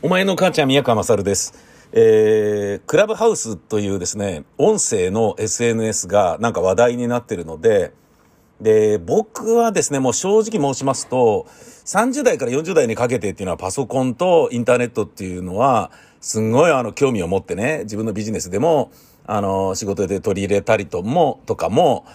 お前の母ちゃん宮川勝です。えー、クラブハウスというですね、音声の SNS がなんか話題になってるので、で、僕はですね、もう正直申しますと、30代から40代にかけてっていうのはパソコンとインターネットっていうのは、すんごいあの興味を持ってね、自分のビジネスでも、あの、仕事で取り入れたりとも、とかも、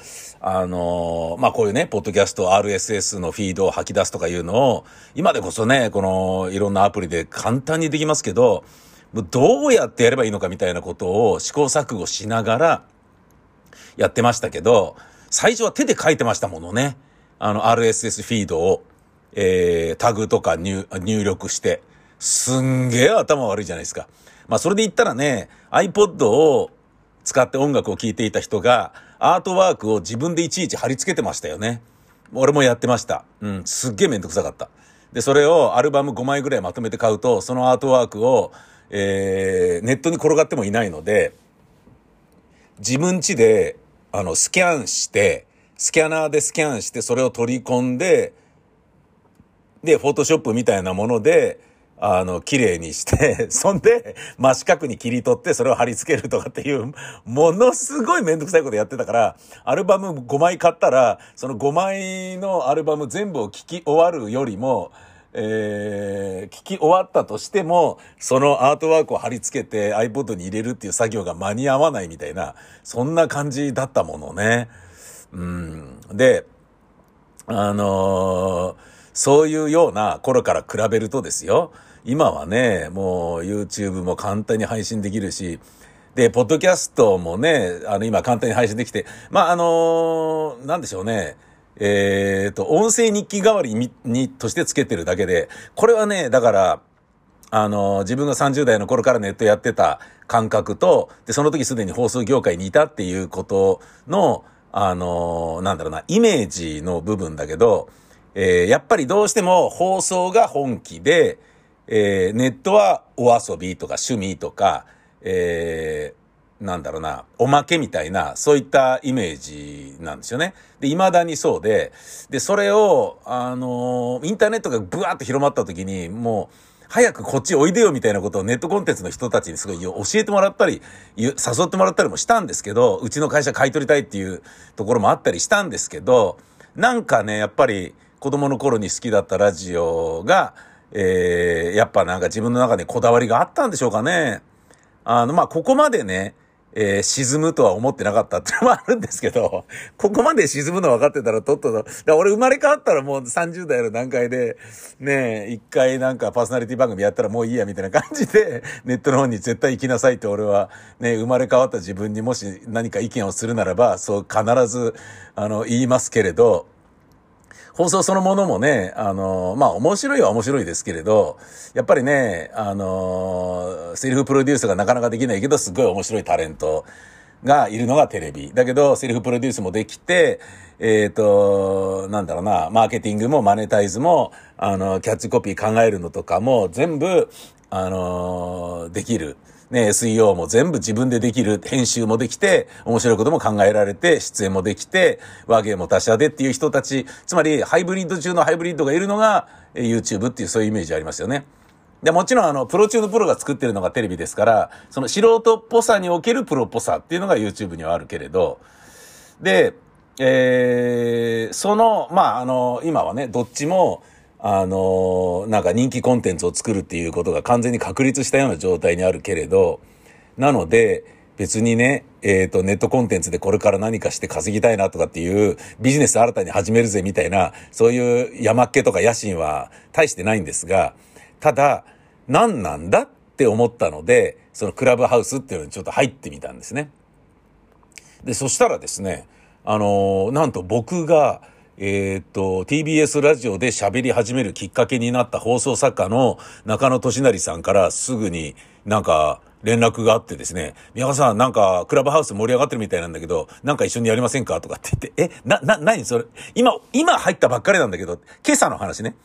あの、まあ、こういうね、ポッドキャスト RSS のフィードを吐き出すとかいうのを、今でこそね、この、いろんなアプリで簡単にできますけど、どうやってやればいいのかみたいなことを試行錯誤しながらやってましたけど、最初は手で書いてましたものね。あの、RSS フィードを、えー、タグとか入、入力して、すんげえ頭悪いじゃないですか。まあ、それで言ったらね、iPod を使って音楽を聴いていた人が、アートワークを自分でいちいち貼り付けてましたよね。俺もやってました。うん、すっげえめんどくさかった。で、それをアルバム5枚ぐらいまとめて買うと、そのアートワークを、えー、ネットに転がってもいないので、自分家で、あの、スキャンして、スキャナーでスキャンして、それを取り込んで、で、フォトショップみたいなもので、あの、綺麗にして、そんで、真四角に切り取って、それを貼り付けるとかっていう、ものすごいめんどくさいことやってたから、アルバム5枚買ったら、その5枚のアルバム全部を聴き終わるよりも、えー、聞き終わったとしても、そのアートワークを貼り付けて iPod に入れるっていう作業が間に合わないみたいな、そんな感じだったものね。うん。で、あのー、そういうような頃から比べるとですよ、今はね、もう YouTube も簡単に配信できるし、で、ポッドキャストもね、あの、今簡単に配信できて、まあ、あのー、なんでしょうね。えっ、ー、と、音声日記代わりに、に、としてつけてるだけで、これはね、だから、あのー、自分が30代の頃からネットやってた感覚と、で、その時すでに放送業界にいたっていうことの、あのー、なんだろうな、イメージの部分だけど、えー、やっぱりどうしても放送が本気で、えー、ネットはお遊びとか趣味とか、えー、なんだろうな、おまけみたいな、そういったイメージなんですよね。で、未だにそうで、で、それを、あのー、インターネットがブワーッと広まった時に、もう、早くこっちおいでよみたいなことをネットコンテンツの人たちにすごい教えてもらったり、誘ってもらったりもしたんですけど、うちの会社買い取りたいっていうところもあったりしたんですけど、なんかね、やっぱり子供の頃に好きだったラジオが、えー、やっぱなんか自分の中でこだわりがあったんでしょうかね。あの、まあ、ここまでね、えー、沈むとは思ってなかったってのもあるんですけど、ここまで沈むの分かってたらとっとと、俺生まれ変わったらもう30代の段階で、ね一回なんかパーソナリティ番組やったらもういいやみたいな感じで、ネットの方に絶対行きなさいって俺は、ね、生まれ変わった自分にもし何か意見をするならば、そう必ず、あの、言いますけれど、放送そのものもね、あの、まあ面白いは面白いですけれど、やっぱりね、あの、セリフプロデュースがなかなかできないけど、すごい面白いタレントがいるのがテレビ。だけど、セリフプロデュースもできて、えっ、ー、と、なんだろうな、マーケティングもマネタイズも、あの、キャッチコピー考えるのとかも全部、あの、できる。ね、SEO も全部自分でできる、編集もできて、面白いことも考えられて、出演もできて、和芸も他社でっていう人たち、つまりハイブリッド中のハイブリッドがいるのが YouTube っていうそういうイメージありますよね。で、もちろんあの、プロ中のプロが作ってるのがテレビですから、その素人っぽさにおけるプロっぽさっていうのが YouTube にはあるけれど、で、えー、その、まあ、あの、今はね、どっちも、あの、なんか人気コンテンツを作るっていうことが完全に確立したような状態にあるけれど、なので、別にね、えっ、ー、と、ネットコンテンツでこれから何かして稼ぎたいなとかっていうビジネス新たに始めるぜみたいな、そういう山っ気とか野心は大してないんですが、ただ、何なんだって思ったので、そのクラブハウスっていうのにちょっと入ってみたんですね。で、そしたらですね、あのなんと僕が、えー、っと、TBS ラジオで喋り始めるきっかけになった放送作家の中野俊成さんからすぐになんか連絡があってですね、宮川さんなんかクラブハウス盛り上がってるみたいなんだけど、なんか一緒にやりませんか？とかって言って、え、な、な、何？それ今、今入ったばっかりなんだけど、今朝の話ね。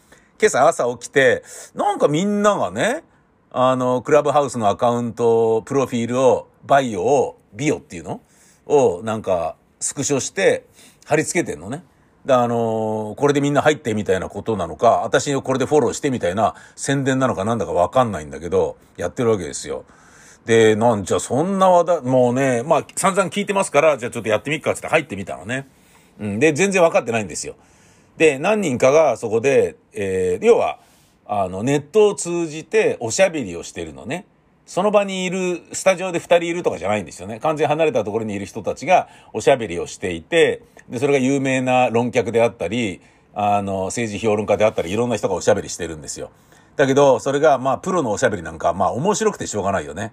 今朝朝起きて、なんかみんながね、あの、クラブハウスのアカウント、プロフィールを、バイオを、ビオっていうの？を、なんか、スクショして、貼り付けてんのね。で、あのーこれでみんな入ってみたいなことなのか、私をこれでフォローしてみたいな宣伝なのかなんだかわかんないんだけど、やってるわけですよ。で、なんじゃ、そんな話題、もうね、まあ、散々聞いてますから、じゃあちょっとやってみっかってって入ってみたのね。うん。で、全然分かってないんですよ。で、何人かがそこで、えー、要は、あの、ネットを通じておしゃべりをしてるのね。その場にいる、スタジオで二人いるとかじゃないんですよね。完全離れたところにいる人たちがおしゃべりをしていて、で、それが有名な論客であったり、あの、政治評論家であったり、いろんな人がおしゃべりしてるんですよ。だけど、それが、まあ、プロのおしゃべりなんか、まあ、面白くてしょうがないよね。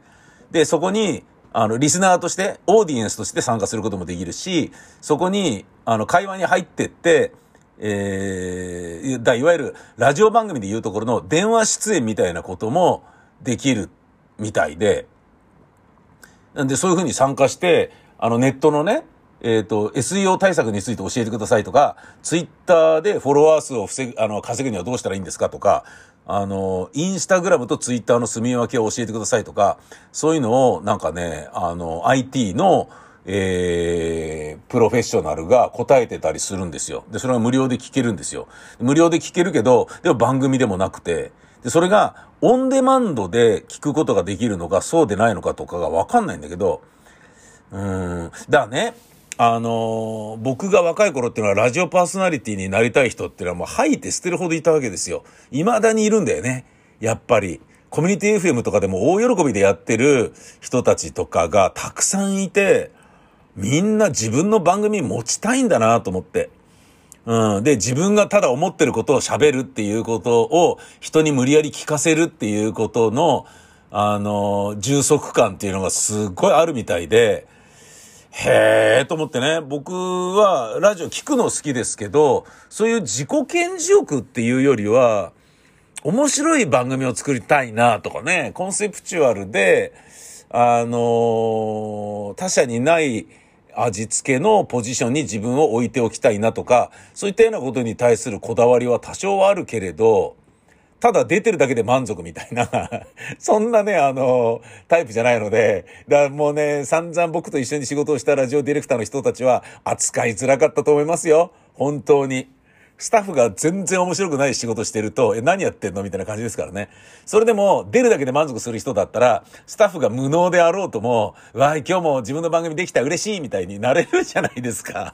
で、そこに、あの、リスナーとして、オーディエンスとして参加することもできるし、そこに、あの、会話に入ってって、えー、だいわゆるラジオ番組で言うところの電話出演みたいなこともできるみたいで、なんでそういうふうに参加して、あのネットのね、えっ、と、SEO 対策について教えてくださいとか、ツイッターでフォロワー数を防ぐ、あの、稼ぐにはどうしたらいいんですかとか、あの、インスタグラムとツイッターの住み分けを教えてくださいとか、そういうのをなんかね、あの、IT の、えー、プロフェッショナルが答えてたりするんですよ。で、それは無料で聞けるんですよ。無料で聞けるけど、でも番組でもなくて、で、それがオンデマンドで聞くことができるのか、そうでないのかとかがわかんないんだけど、うん。だね、あのー僕が若い頃っていうのはラジオパーソナリティになりたい人っていうのはもう吐いて捨てるほどいたわけですよ。未だにいるんだよね。やっぱり。コミュニティ FM とかでも大喜びでやってる人たちとかがたくさんいて、みんな自分の番組持ちたいんだなと思って。うん。で、自分がただ思ってることを喋るっていうことを人に無理やり聞かせるっていうことの、あの、充足感っていうのがすっごいあるみたいで、へえと思ってね、僕はラジオ聞くの好きですけど、そういう自己顕示欲っていうよりは、面白い番組を作りたいなとかね、コンセプチュアルで、あのー他社にない味付けのポジションに自分を置いておきたいなとか、そういったようなことに対するこだわりは多少はあるけれど、ただ出てるだけで満足みたいな、そんなね、あの、タイプじゃないので、だからもうね、散々僕と一緒に仕事をしたラジオディレクターの人たちは扱いづらかったと思いますよ。本当に。スタッフが全然面白くない仕事してると、え、何やってんのみたいな感じですからね。それでも、出るだけで満足する人だったら、スタッフが無能であろうとも、わい、今日も自分の番組できた嬉しいみたいになれるじゃないですか。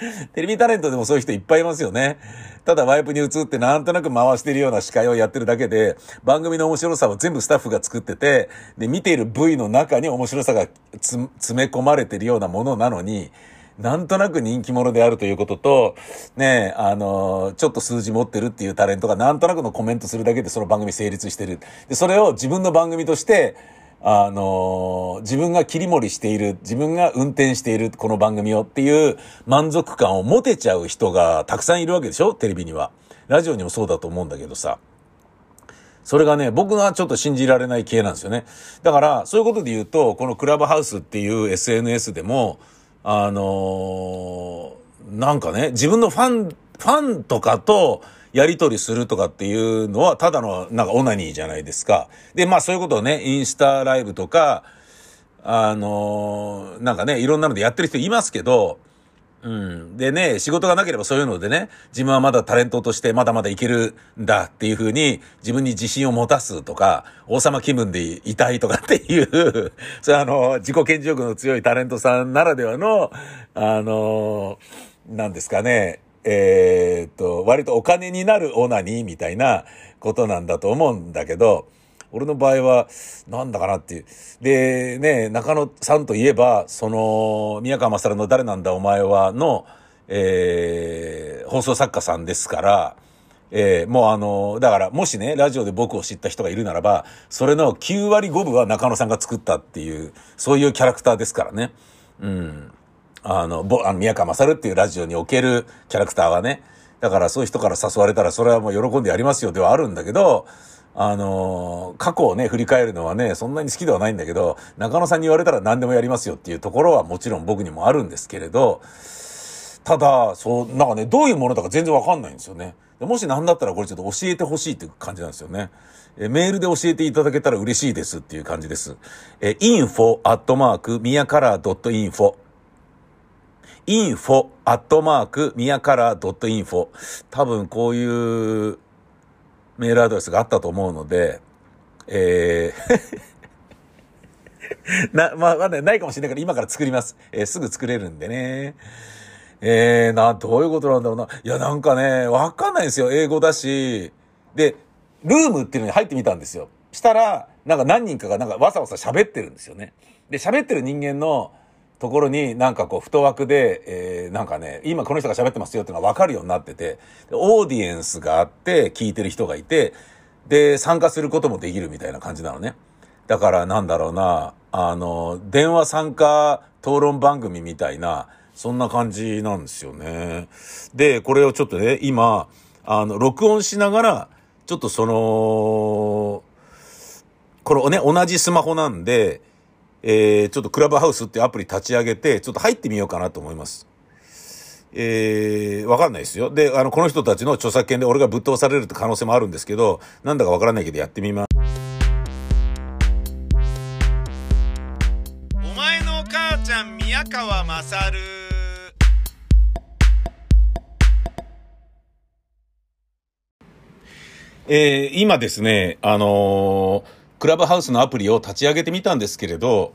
テレビタレントでもそういう人いっぱいいますよね。ただワイプに映ってなんとなく回してるような司会をやってるだけで、番組の面白さは全部スタッフが作ってて、で、見ている部位の中に面白さが詰め込まれてるようなものなのに、なんとなく人気者であるということと、ねあのちょっと数字持ってるっていうタレントがなんとなくのコメントするだけでその番組成立してる。で、それを自分の番組として、あの自分が切り盛りしている、自分が運転しているこの番組をっていう満足感を持てちゃう人がたくさんいるわけでしょ？テレビには。ラジオにもそうだと思うんだけどさ。それがね、僕がちょっと信じられない系なんですよね。だから、そういうことで言うと、このクラブハウスっていう SNS でも、あのーなんかね、自分のファン、ファンとかとやり取りするとかっていうのは、ただの、なんかオナニーじゃないですか。で、まあそういうことをね、インスタライブとか、あのーなんかね、いろんなのでやってる人いますけど、うん。でね、仕事がなければそういうのでね、自分はまだタレントとしてまだまだいけるんだっていうふうに自分に自信を持たすとか、王様気分でいたいとかっていう、それはあの、自己顕示欲の強いタレントさんならではの、あの、なんですかね、えーっと、割とお金になるオナニーみたいなことなんだと思うんだけど、俺の場合は、なんだかなっていう。で、ね、中野さんといえば、その、宮川勝の誰なんだお前はの、えー、放送作家さんですから、えー、もうあの、だから、もしね、ラジオで僕を知った人がいるならば、それの9割5分は中野さんが作ったっていう、そういうキャラクターですからね。うん。あの、ぼ、あの、宮川勝っていうラジオにおけるキャラクターはね。だからそういう人から誘われたら、それはもう喜んでやりますよではあるんだけど、あの過去をね、振り返るのはね、そんなに好きではないんだけど、中野さんに言われたら何でもやりますよっていうところはもちろん僕にもあるんですけれど、ただ、そう、なんかね、どういうものだか全然わかんないんですよね。もし何だったらこれちょっと教えてほしいっていう感じなんですよね。えメールで教えていただけたら嬉しいですっていう感じです。え info アットマーク、ミヤカラー .info info アットマークミヤカラー .info 多分こういうメールアドレスがあったと思うので、えー な、まあ、まだないかもしれないから今から作ります。えー、すぐ作れるんでね。えー、な、どういうことなんだろうな。いや、なんかね、わかんないんですよ。英語だし。で、ルームっていうのに入ってみたんですよ。したら、なんか何人かがなんかわさわさ喋ってるんですよね。で、喋ってる人間のところになんかこう、太枠で、えー、なんかね、今この人が喋ってますよっていうのがわかるようになってて、オーディエンスがあって、聞いてる人がいて、で、参加することもできるみたいな感じなのね。だからなんだろうな、あの、電話参加討論番組みたいな、そんな感じなんですよね。で、これをちょっとね、今、あの、録音しながら、ちょっとその、これね、同じスマホなんで、えー、ちょっとクラブハウスっていうアプリ立ち上げて、ちょっと入ってみようかなと思います。えー、わかんないですよ。で、あの、この人たちの著作権で俺がぶっ通されるって可能性もあるんですけど、なんだかわからないけどやってみます。お前の母ちゃん宮川まさるえー、今ですね、あのー、クラブハウスのアプリを立ち上げてみたんですけれど、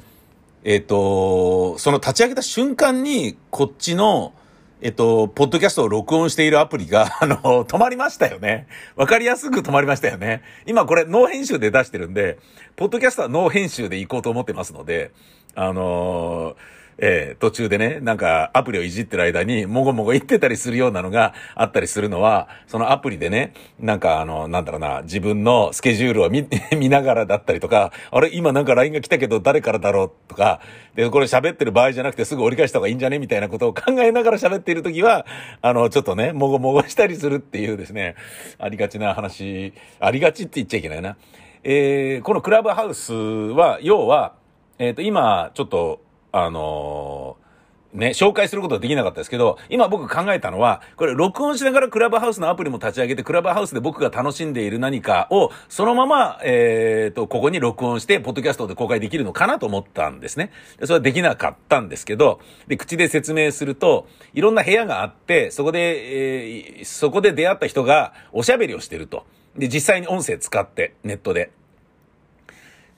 えっ、と、その立ち上げた瞬間に、こっちの、えっと、ポッドキャストを録音しているアプリが、あの、止まりましたよね。わかりやすく止まりましたよね。今これ、ノー編集で出してるんで、ポッドキャストはノー編集で行こうと思ってますので、あのーえー、途中でね、なんかアプリをいじってる間にもごもご言ってたりするようなのがあったりするのは、そのアプリでね、なんかあの、なんだろうな、自分のスケジュールを見、見ながらだったりとか、あれ、今なんか LINE が来たけど誰からだろうとか、で、これ喋ってる場合じゃなくてすぐ折り返した方がいいんじゃね？みたいなことを考えながら喋っているときは、あの、ちょっとね、もごもごしたりするっていうですね、ありがちな話、ありがちって言っちゃいけないな。えー、このクラブハウスは、要は、えっ、ー、と、今、ちょっと、あのー、ね、紹介することはできなかったですけど、今僕考えたのは、これ録音しながらクラブハウスのアプリも立ち上げて、クラブハウスで僕が楽しんでいる何かを、そのまま、えっ、ー、と、ここに録音して、ポッドキャストで公開できるのかなと思ったんですね。でそれはできなかったんですけど、で、口で説明すると、いろんな部屋があって、そこで、えー、そこで出会った人がおしゃべりをしてると。で、実際に音声使って、ネットで。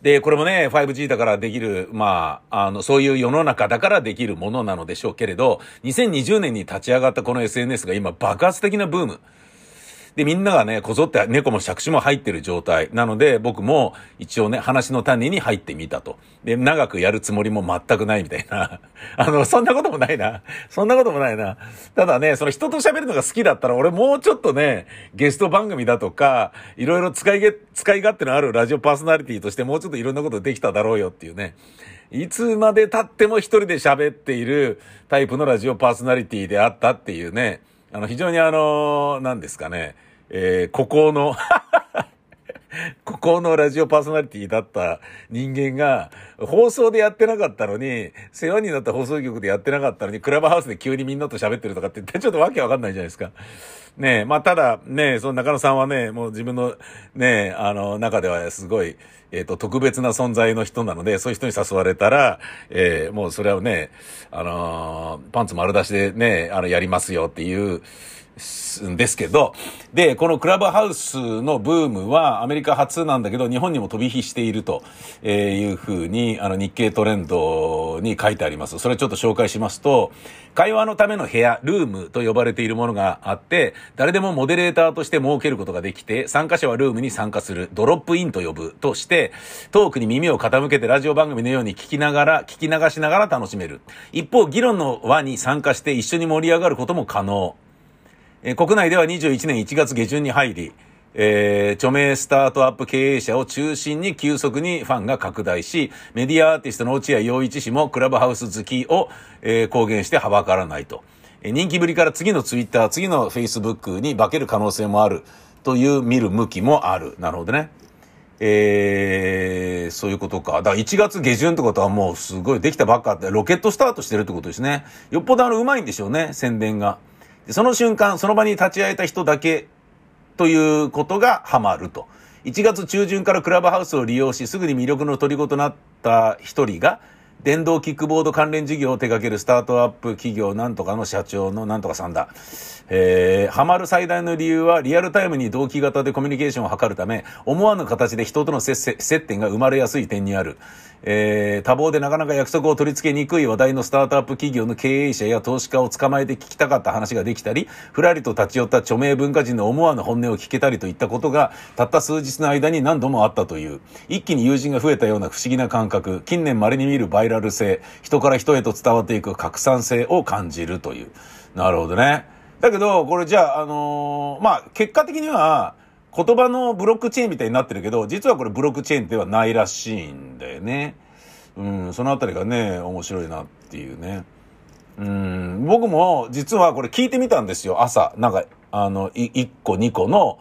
で、これもね、5G だからできる、まあ、あの、そういう世の中だからできるものなのでしょうけれど、2020年に立ち上がったこの SNS が今爆発的なブーム。で、みんながね、こぞって猫も借子も入ってる状態。なので、僕も一応ね、話の種に入ってみたと。で、長くやるつもりも全くないみたいな。あの、そんなこともないな。そんなこともないな。ただね、その人と喋るのが好きだったら、俺もうちょっとね、ゲスト番組だとか、いろいろ使いげ、使い勝手のあるラジオパーソナリティとしてもうちょっといろんなことできただろうよっていうね。いつまで経っても一人で喋っているタイプのラジオパーソナリティであったっていうね。あの、非常にあの、何ですかね。えー、孤高の 孤高のラジオパーソナリティだった人間が、放送でやってなかったのに、世話になった放送局でやってなかったのに、クラブハウスで急にみんなと喋ってるとかって言ってちょっとわけわかんないじゃないですか。ねえ、まあ、ただ、ねえ、その中野さんはね、もう自分の、ねえ、あの、中ではすごい、えっ、ー、と、特別な存在の人なので、そういう人に誘われたら、えー、もうそれはね、あのー、パンツ丸出しでね、あの、やりますよっていう、んですけど、で、このクラブハウスのブームはアメリカ初なんだけど、日本にも飛び火しているというふうに、あの日経トレンドに書いてあります。それちょっと紹介しますと、会話のための部屋、ルームと呼ばれているものがあって、誰でもモデレーターとして設けることができて、参加者はルームに参加する、ドロップインと呼ぶとして、トークに耳を傾けてラジオ番組のように聞きながら、聞き流しながら楽しめる。一方、議論の輪に参加して一緒に盛り上がることも可能。え、国内では21年1月下旬に入り、えー、著名スタートアップ経営者を中心に急速にファンが拡大し、メディアアーティストの落合陽一氏もクラブハウス好きを、えー、公言してはばからないと。えー、人気ぶりから次のツイッター、次のフェイスブックに化ける可能性もあるという見る向きもある。なるほどね。えー、そういうことか。だから1月下旬ってことはもうすごいできたばっかって、ロケットスタートしてるってことですね。よっぽどあの、うまいんでしょうね、宣伝が。その瞬間、その場に立ち会えた人だけということがハマると。1月中旬からクラブハウスを利用し、すぐに魅力の虜となった一人が、電動キックボード関連事業を手掛けるスタートアップ企業なんとかの社長のなんとかさんだ。えー、ハマる最大の理由はリアルタイムに同期型でコミュニケーションを図るため、思わぬ形で人との接接点が生まれやすい点にある。えー、多忙でなかなか約束を取り付けにくい話題のスタートアップ企業の経営者や投資家を捕まえて聞きたかった話ができたり、ふらりと立ち寄った著名文化人の思わぬ本音を聞けたりといったことが、たった数日の間に何度もあったという、一気に友人が増えたような不思議な感覚、近年稀に見るバイラル性、人から人へと伝わっていく拡散性を感じるという。なるほどね。だけど、これじゃあ、あのー、まあ、結果的には、言葉のブロックチェーンみたいになってるけど、実はこれブロックチェーンではないらしいんだよね。うん、そのあたりがね、面白いなっていうね。うん、僕も実はこれ聞いてみたんですよ、朝。なんか、あの、1個2個の、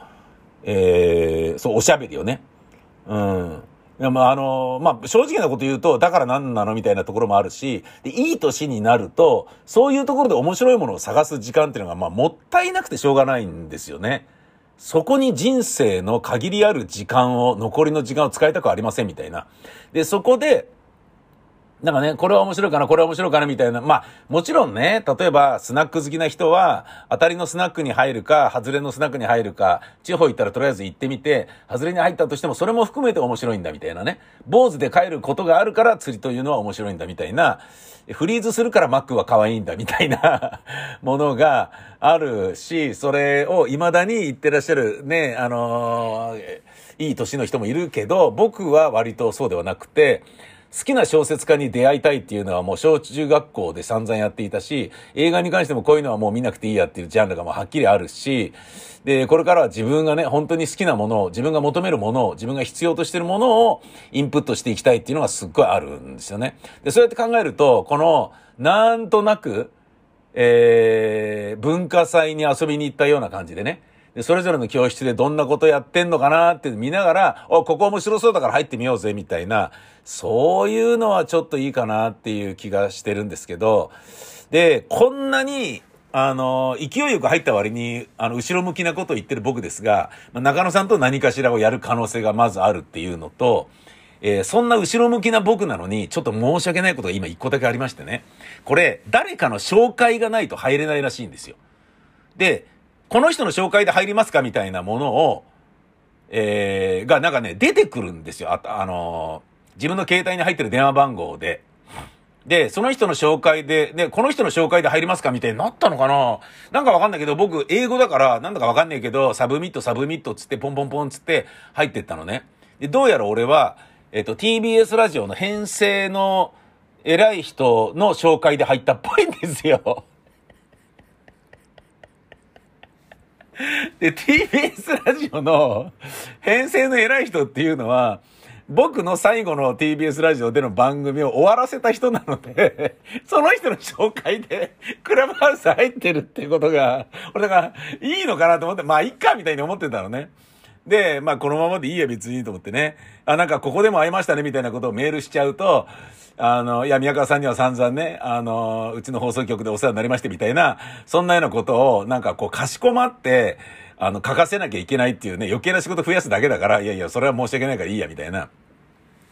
えー、そう、おしゃべりをね。うん。でもあの、まあ、正直なこと言うと、だから何なのみたいなところもあるし、で、いい年になると、そういうところで面白いものを探す時間っていうのが、まあ、もったいなくてしょうがないんですよね。そこに人生の限りある時間を、残りの時間を使いたくありませんみたいな。で、そこで、なんかね、これは面白いかな、これは面白いかな、みたいな。まあ、もちろんね、例えば、スナック好きな人は、当たりのスナックに入るか、外れのスナックに入るか、地方行ったらとりあえず行ってみて、外れに入ったとしても、それも含めて面白いんだ、みたいなね。坊主で帰ることがあるから釣りというのは面白いんだ、みたいな。フリーズするからマックは可愛いんだ、みたいな ものがあるし、それを未だに言ってらっしゃる、ね、あのー、いい年の人もいるけど、僕は割とそうではなくて、好きな小説家に出会いたいっていうのはもう小中学校で散々やっていたし、映画に関してもこういうのはもう見なくていいやっていうジャンルがもうはっきりあるし、で、これからは自分がね、本当に好きなものを、自分が求めるものを、自分が必要としてるものをインプットしていきたいっていうのがすっごいあるんですよね。で、そうやって考えると、この、なんとなく、えー、文化祭に遊びに行ったような感じでね、で、それぞれの教室でどんなことやってんのかなって見ながら、お、ここ面白そうだから入ってみようぜ、みたいな、そういうのはちょっといいかなっていう気がしてるんですけど、で、こんなに、あの、勢いよく入った割に、あの、後ろ向きなことを言ってる僕ですが、まあ、中野さんと何かしらをやる可能性がまずあるっていうのと、えー、そんな後ろ向きな僕なのに、ちょっと申し訳ないことが今一個だけありましてね。これ、誰かの紹介がないと入れないらしいんですよ。で、この人の紹介で入りますかみたいなものを、えー、がなんかね、出てくるんですよ。あ、あの、自分の携帯に入ってる電話番号で。で、その人の紹介で、ね、この人の紹介で入りますかみたいになったのかな？なんかわかんないけど、僕、英語だから、なんだかわかんないけど、 submit、submit つって、ポンポンポンつって入ってったのね。で、どうやら俺は、えっ、と、TBS ラジオの編成の偉い人の紹介で入ったっぽいんですよ。で、TBS ラジオの編成の偉い人っていうのは、僕の最後の TBS ラジオでの番組を終わらせた人なので、その人の紹介で、クラブハウス入ってるっていうことが、俺だから、いいのかなと思って、まあ、いっかみたいに思ってたのね。で、まあ、このままでいいや別にと思ってね。あ、なんかここでも会いましたねみたいなことをメールしちゃうと、あの、いや、宮川さんには散々ね、あの、うちの放送局でお世話になりましてみたいな、そんなようなことを、なんかこう、かしこまって、あの、書かせなきゃいけないっていうね、余計な仕事増やすだけだから、いやいや、それは申し訳ないからいいや、みたいな。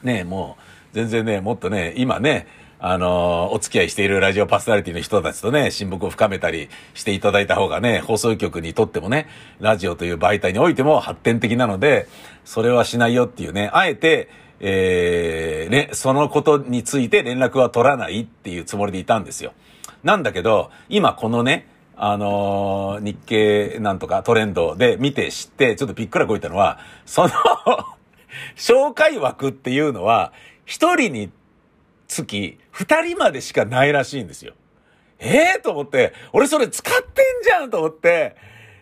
ねえもう、全然ね、もっとね、今ね、あのお付き合いしているラジオパーソナリティの人たちとね、親睦を深めたりしていただいた方がね、放送局にとってもね、ラジオという媒体においても発展的なので、それはしないよっていうね、あえて、えー、ね、そのことについて連絡は取らないっていうつもりでいたんですよ。なんだけど、今このね、あのー、日経なんとかトレンドで見て知って、ちょっとびっくらこいたのは、その 紹介枠っていうのは、一人につき二人までしかないらしいんですよ。ええー、と思って、俺それ使ってんじゃんと思って、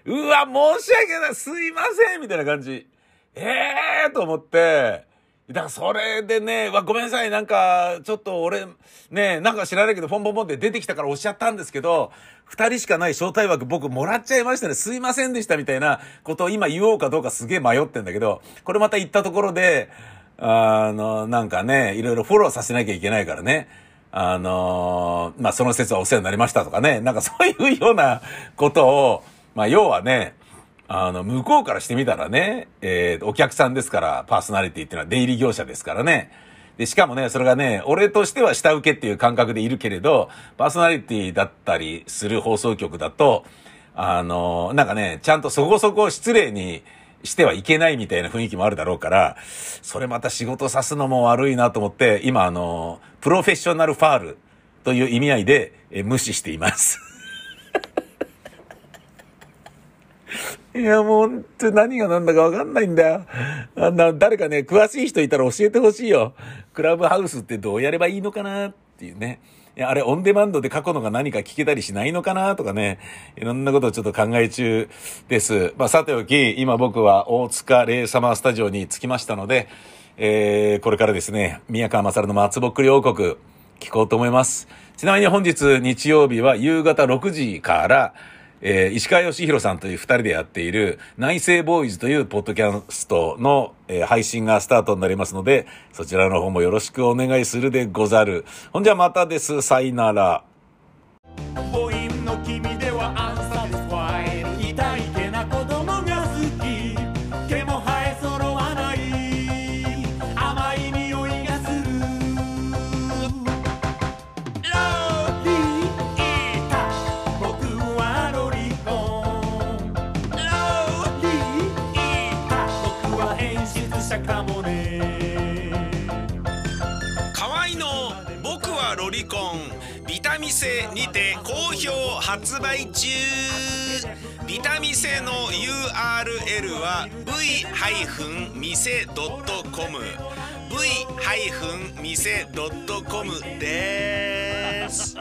うわ、申し訳ない、すいませんみたいな感じ。ええー、と思って、だからそれでね、わ、ごめんなさい、なんか、ちょっと俺、ね、なんか知らないけど、ポンポンポンって出てきたからおっしゃったんですけど、二人しかない招待枠僕もらっちゃいましたね、すいませんでしたみたいなことを今言おうかどうかすげえ迷ってんだけど、これまた言ったところで、あの、なんかね、いろいろフォローさせなきゃいけないからね。あのまあ、その説はお世話になりましたとかね、なんかそういうようなことを、まあ、要はね、あの、向こうからしてみたらね、えー、お客さんですから、パーソナリティっていうのは出入り業者ですからね。で、しかもね、それがね、俺としては下請けっていう感覚でいるけれど、パーソナリティだったりする放送局だと、あの、なんかね、ちゃんとそこそこ失礼にしてはいけないみたいな雰囲気もあるだろうから、それまた仕事さすのも悪いなと思って、今あの、プロフェッショナルファールという意味合いで、え無視しています。いや、もう本当何が何だかわかんないんだよ。あんな、誰かね、詳しい人いたら教えてほしいよ。クラブハウスってどうやればいいのかなっていうね。いや、あれ、オンデマンドで過去のが何か聞けたりしないのかなとかね、いろんなことをちょっと考え中です。まあ、さておき、今僕は大塚レイサマースタジオに着きましたので、えー、これからですね、宮川勝の松ぼっくり王国、聞こうと思います。ちなみに本日日曜日は夕方6時から、えー、石川義弘さんという二人でやっている内政ボーイズというポッドキャストの、えー、配信がスタートになりますので、そちらの方もよろしくお願いするでござる。ほんじゃまたです。さいなら。たかもね。河合の「僕はロリコン」ビタミンセにて好評発売中。ビタミンセの URL は v-mise.com v-mise.com です。